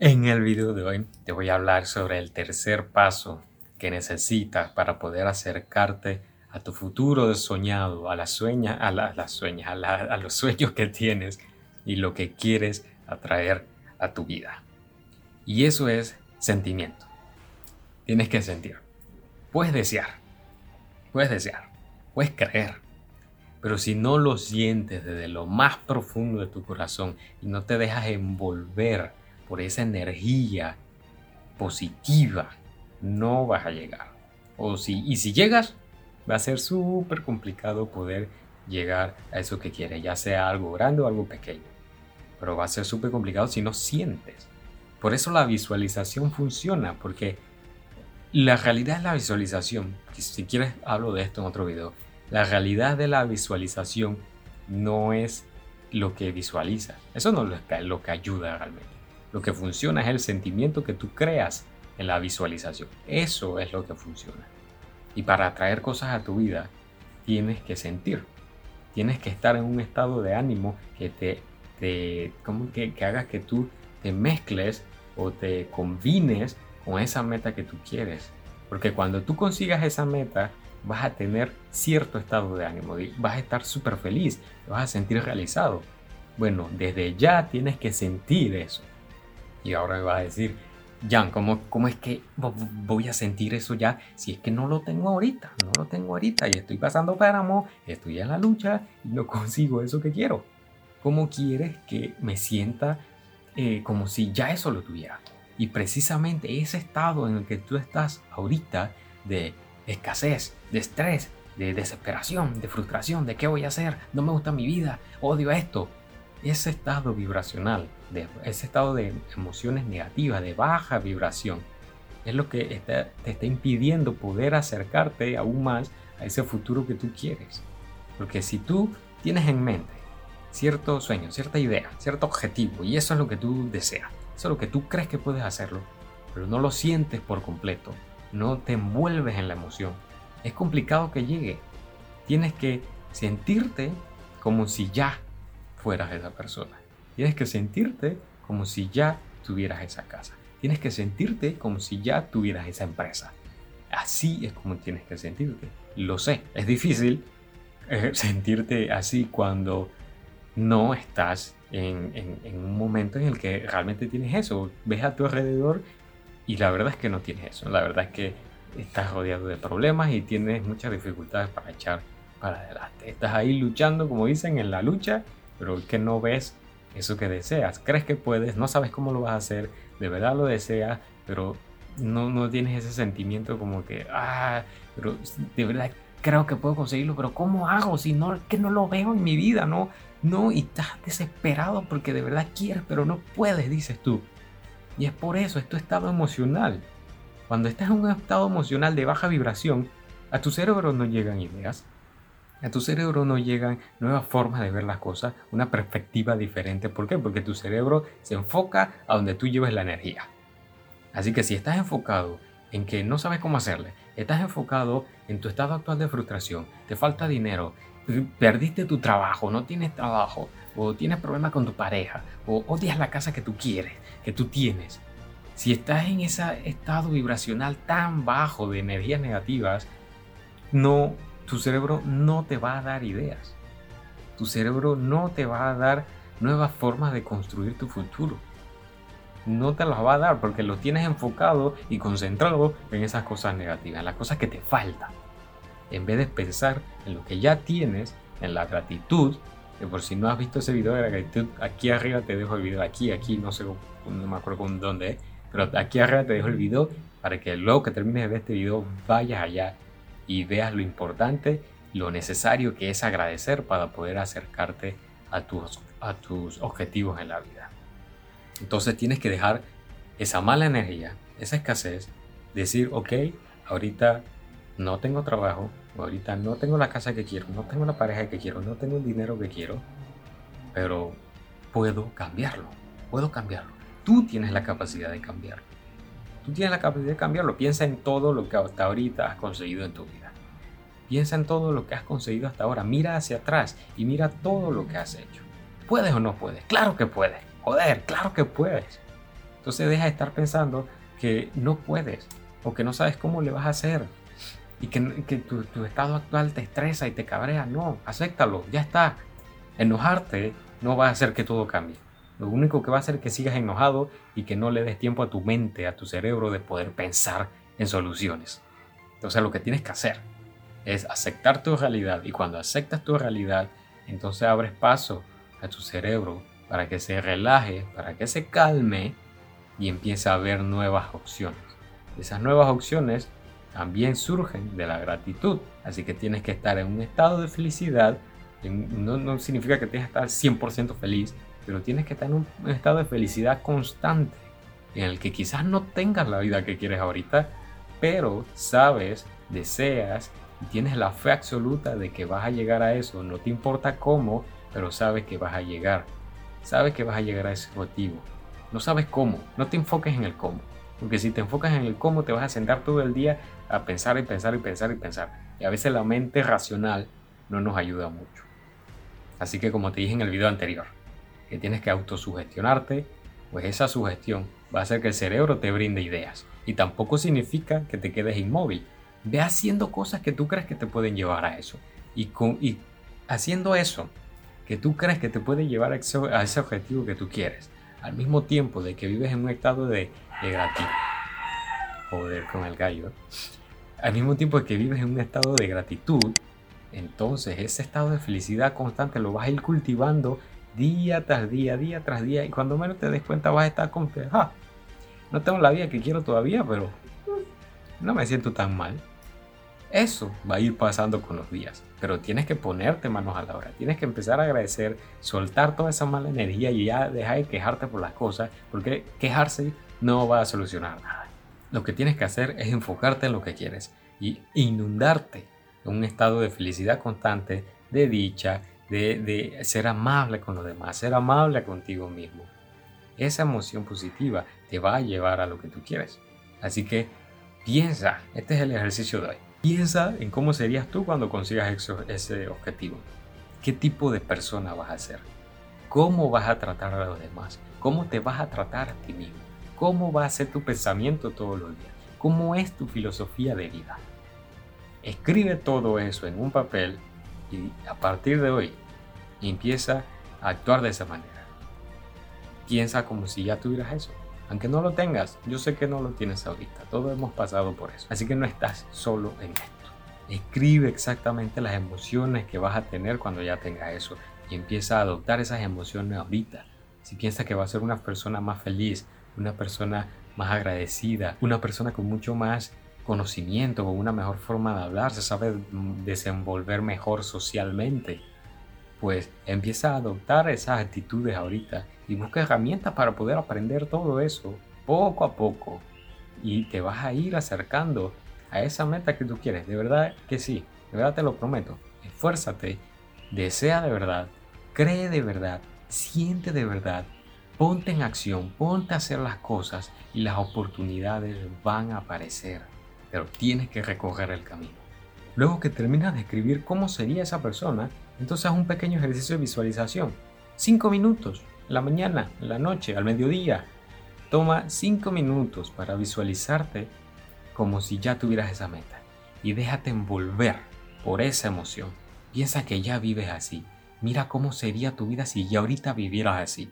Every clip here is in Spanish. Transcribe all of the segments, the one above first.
En el video de hoy te voy a hablar sobre el tercer paso que necesitas para poder acercarte a tu futuro soñado, a las sueñas, a, las sueñas, a, los sueños que tienes y lo que quieres atraer a tu vida. Y eso es sentimiento. Tienes que sentir. Puedes desear, puedes desear, puedes creer, pero si no lo sientes desde lo más profundo de tu corazón y no te dejas envolver por esa energía positiva, no vas a llegar. O si, y si llegas, va a ser súper complicado poder llegar a eso que quieres, ya sea algo grande o algo pequeño. Pero va a ser súper complicado si no sientes. Por eso la visualización funciona, porque la realidad es la visualización. Si quieres hablo de esto en otro video. La realidad de la visualización no es lo que visualizas. Eso no es lo que ayuda realmente. Lo que funciona es el sentimiento que tú creas en la visualización. Eso es lo que funciona. Y para atraer cosas a tu vida, tienes que sentir. Tienes que estar en un estado de ánimo que te, te como que, que haga que tú te mezcles o te combines con esa meta que tú quieres. Porque cuando tú consigas esa meta, vas a tener cierto estado de ánimo, vas a estar súper feliz, vas a sentir realizado. Bueno, desde ya tienes que sentir eso. Y ahora me vas a decir, Jan, ¿cómo, ¿cómo es que voy a sentir eso ya si es que no lo tengo ahorita? No lo tengo ahorita y estoy pasando páramo, estoy en la lucha y no consigo eso que quiero. ¿Cómo quieres que me sienta eh, como si ya eso lo tuviera? Y precisamente ese estado en el que tú estás ahorita de escasez, de estrés, de desesperación, de frustración, de qué voy a hacer, no me gusta mi vida, odio esto, ese estado vibracional, de, ese estado de emociones negativas, de baja vibración, es lo que te está impidiendo poder acercarte aún más a ese futuro que tú quieres. Porque si tú tienes en mente cierto sueño, cierta idea, cierto objetivo, y eso es lo que tú deseas, eso es lo que tú crees que puedes hacerlo, pero no lo sientes por completo, no te envuelves en la emoción, es complicado que llegue. Tienes que sentirte como si ya fueras esa persona. Tienes que sentirte como si ya tuvieras esa casa. Tienes que sentirte como si ya tuvieras esa empresa. Así es como tienes que sentirte. Lo sé, es difícil eh, sentirte así cuando no estás en, en, un momento en el que realmente tienes eso. Ves a tu alrededor y la verdad es que no tienes eso. La verdad es que estás rodeado de problemas y tienes muchas dificultades para echar para adelante. Estás ahí luchando, como dicen, en la lucha pero que no ves eso que deseas. Crees que puedes, no sabes cómo lo vas a hacer, de verdad lo deseas, pero no, no tienes ese sentimiento como que, ah, pero de verdad creo que puedo conseguirlo, pero ¿cómo hago si no, que no lo veo en mi vida? No, no, y estás desesperado porque de verdad quieres, pero no puedes, dices tú. Y es por eso, es tu estado emocional. Cuando estás en un estado emocional de baja vibración, a tu cerebro no llegan ideas, a tu cerebro no llegan nuevas formas de ver las cosas, una perspectiva diferente. ¿Por qué? Porque tu cerebro se enfoca a donde tú lleves la energía. Así que si estás enfocado en que no sabes cómo hacerle, estás enfocado en tu estado actual de frustración, te falta dinero, perdiste tu trabajo, no tienes trabajo, o tienes problemas con tu pareja, o odias la casa que tú quieres, que tú tienes. Si estás en ese estado vibracional tan bajo de energías negativas, no tu cerebro no te va a dar ideas. Tu cerebro no te va a dar nuevas formas de construir tu futuro. No te las va a dar porque lo tienes enfocado y concentrado en esas cosas negativas, en las cosas que te faltan. En vez de pensar en lo que ya tienes, en la gratitud, que por si no has visto ese video de la gratitud, aquí arriba te dejo el video, aquí, aquí, no sé, no me acuerdo con dónde pero aquí arriba te dejo el video para que luego que termines de ver este video vayas allá y veas lo importante, lo necesario que es agradecer para poder acercarte a tus, a tus objetivos en la vida. Entonces tienes que dejar esa mala energía, esa escasez, decir, ok, ahorita no tengo trabajo, ahorita no tengo la casa que quiero, no tengo la pareja que quiero, no tengo el dinero que quiero, pero puedo cambiarlo, puedo cambiarlo. Tú tienes la capacidad de cambiarlo. Tú tienes la capacidad de cambiarlo. Piensa en todo lo que hasta ahorita has conseguido en tu vida. Piensa en todo lo que has conseguido hasta ahora. Mira hacia atrás y mira todo lo que has hecho. ¿Puedes o no puedes? Claro que puedes. Joder, claro que puedes. Entonces deja de estar pensando que no puedes o que no sabes cómo le vas a hacer y que, tu, estado actual te estresa y te cabrea. No, acéptalo, ya está. Enojarte no va a hacer que todo cambie. Lo único que va a hacer es que sigas enojado y que no le des tiempo a tu mente, a tu cerebro de poder pensar en soluciones. Entonces lo que tienes que hacer es aceptar tu realidad y cuando aceptas tu realidad, entonces abres paso a tu cerebro para que se relaje, para que se calme y empiece a ver nuevas opciones. Esas nuevas opciones también surgen de la gratitud, así que tienes que estar en un estado de felicidad. No, no significa que tienes que estar 100% feliz, pero tienes que estar en un estado de felicidad constante, en el que quizás no tengas la vida que quieres ahorita, pero sabes, deseas y tienes la fe absoluta de que vas a llegar a eso. No te importa cómo, pero sabes que vas a llegar. Sabes que vas a llegar a ese objetivo. No sabes cómo. No te enfoques en el cómo. Porque si te enfocas en el cómo, te vas a sentar todo el día a pensar y pensar y pensar y pensar. Y a veces la mente racional no nos ayuda mucho. Así que como te dije en el video anterior, que tienes que autosugestionarte, pues esa sugestión va a hacer que el cerebro te brinde ideas. Y tampoco significa que te quedes inmóvil. Ve haciendo cosas que tú crees que te pueden llevar a eso. Y, con, y haciendo eso, que tú crees que te puede llevar a ese, objetivo que tú quieres, al mismo tiempo de que vives en un estado de, de gratitud. Joder, con el gallo. Al mismo tiempo de que vives en un estado de gratitud, entonces ese estado de felicidad constante lo vas a ir cultivando día tras día, día tras día, y cuando menos te des cuenta vas a estar con que, ah, no tengo la vida que quiero todavía, pero no me siento tan mal. Eso va a ir pasando con los días, pero tienes que ponerte manos a la obra, tienes que empezar a agradecer, soltar toda esa mala energía y ya dejar de quejarte por las cosas, porque quejarse no va a solucionar nada. Lo que tienes que hacer es enfocarte en lo que quieres y inundarte en un estado de felicidad constante, de dicha, de, ser amable con los demás, ser amable contigo mismo. Esa emoción positiva te va a llevar a lo que tú quieres. Así que piensa, este es el ejercicio de hoy Piensa en cómo serías tú cuando consigas ese objetivo. ¿Qué tipo de persona vas a ser? ¿Cómo vas a tratar a los demás? ¿Cómo te vas a tratar a ti mismo? ¿Cómo va a ser tu pensamiento todos los días? ¿Cómo es tu filosofía de vida? Escribe todo eso en un papel y a partir de hoy empieza a actuar de esa manera. Piensa como si ya tuvieras eso. Aunque no lo tengas, yo sé que no lo tienes ahorita. Todos hemos pasado por eso. Así que no estás solo en esto. Escribe exactamente las emociones que vas a tener cuando ya tengas eso y empieza a adoptar esas emociones ahorita. Si piensas que va a ser una persona más feliz, una persona más agradecida, una persona con mucho más conocimiento, con una mejor forma de hablar, se sabe desenvolver mejor socialmente, pues empieza a adoptar esas actitudes ahorita y busca herramientas para poder aprender todo eso poco a poco y te vas a ir acercando a esa meta que tú quieres. De verdad que sí, de verdad te lo prometo. Esfuérzate, desea de verdad, cree de verdad, siente de verdad, ponte en acción, ponte a hacer las cosas y las oportunidades van a aparecer. Pero tienes que recorrer el camino. Luego que terminas de escribir cómo sería esa persona, entonces haz un pequeño ejercicio de visualización. Cinco minutos, en la mañana, la noche, al mediodía. Toma cinco minutos para visualizarte como si ya tuvieras esa meta. Y déjate envolver por esa emoción. Piensa que ya vives así. Mira cómo sería tu vida si ya ahorita vivieras así.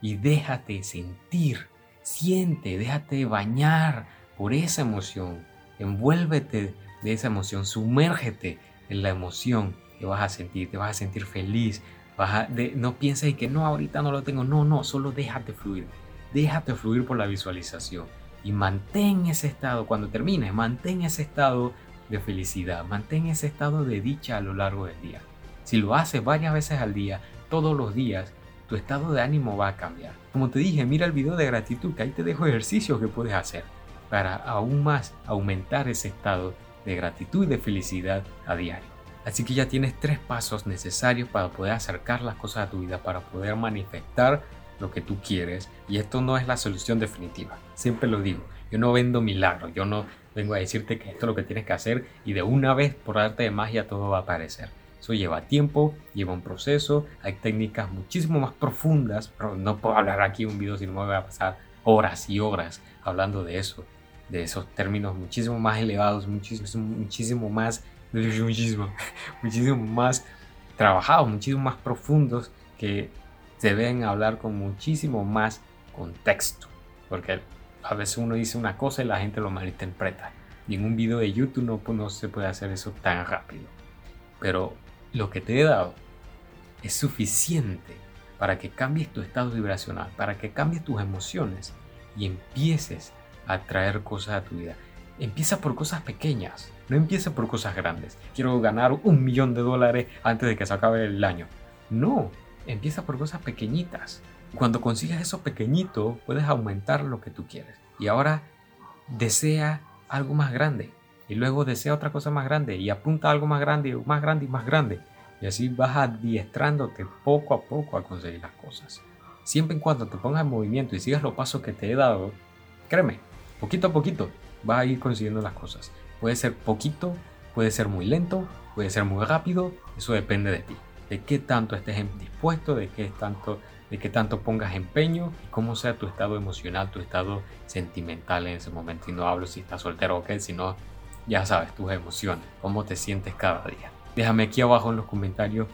Y déjate sentir, siente, déjate bañar por esa emoción. Envuélvete de esa emoción, sumérgete en la emoción que vas a sentir, te vas a sentir feliz, vas de, no pienses que no, ahorita no lo tengo, no, no, solo déjate fluir, déjate fluir por la visualización y mantén ese estado, cuando termines, mantén ese estado de felicidad, mantén ese estado de dicha a lo largo del día. Si lo haces varias veces al día, todos los días, tu estado de ánimo va a cambiar. Como te dije, mira el video de gratitud, que ahí te dejo ejercicios que puedes hacer para aún más aumentar ese estado de gratitud y de felicidad a diario. Así que ya tienes tres pasos necesarios para poder acercar las cosas a tu vida, para poder manifestar lo que tú quieres. Y esto no es la solución definitiva. Siempre lo digo. Yo no vendo milagros. Yo no vengo a decirte que esto es lo que tienes que hacer y de una vez por arte de magia todo va a aparecer. Eso lleva tiempo, lleva un proceso, hay técnicas muchísimo más profundas, pero no puedo hablar aquí un video si no me voy a pasar horas y horas hablando de eso, de esos términos muchísimo más elevados, muchísimo, muchísimo más, muchísimo, muchísimo más trabajados, muchísimo más profundos que se deben hablar con muchísimo más contexto, porque a veces uno dice una cosa y la gente lo malinterpreta. Y en un video de YouTube no, no se puede hacer eso tan rápido. Pero lo que te he dado es suficiente para que cambies tu estado vibracional, para que cambies tus emociones y empieces a traer cosas a tu vida. Empieza por cosas pequeñas, no empieza por cosas grandes. Quiero ganar un millón de dólares antes de que se acabe el año. No, empieza por cosas pequeñitas. Cuando consigas eso pequeñito, puedes aumentar lo que tú quieres. Y ahora desea algo más grande. Y luego desea otra cosa más grande. Y apunta a algo más grande, más grande y más grande. Y así vas adiestrándote poco a poco a conseguir las cosas. Siempre y cuando te pongas en movimiento y sigas los pasos que te he dado, créeme, poquito a poquito vas a ir consiguiendo las cosas. Puede ser poquito, puede ser muy lento, puede ser muy rápido, eso depende de ti. De qué tanto estés dispuesto, de qué tanto, de qué tanto pongas empeño, cómo sea tu estado emocional, tu estado sentimental en ese momento. Y no hablo si estás soltero o qué, sino ya sabes, tus emociones, cómo te sientes cada día. Déjame aquí abajo en los comentarios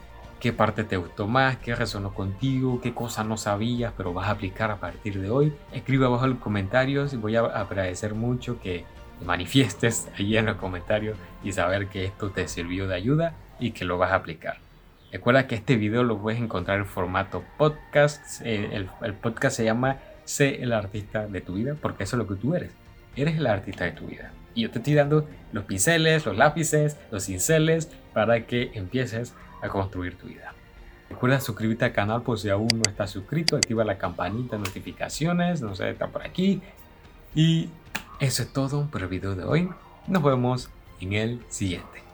qué parte te gustó más, qué resonó contigo, qué cosa no sabías, pero vas a aplicar a partir de hoy. Escribe abajo en los comentarios y voy a agradecer mucho que te manifiestes allí en los comentarios y saber que esto te sirvió de ayuda y que lo vas a aplicar. Recuerda que este video lo puedes encontrar en formato podcast. Eh, el, el podcast se llama Sé el artista de tu vida porque eso es lo que tú eres. Eres el artista de tu vida. Y yo te estoy dando los pinceles, los lápices, los cinceles para que empieces a construir tu vida. Recuerda suscribirte al canal por si aún no estás suscrito, activa la campanita de notificaciones, no sé, está por aquí. Y eso es todo por el video de hoy. Nos vemos en el siguiente.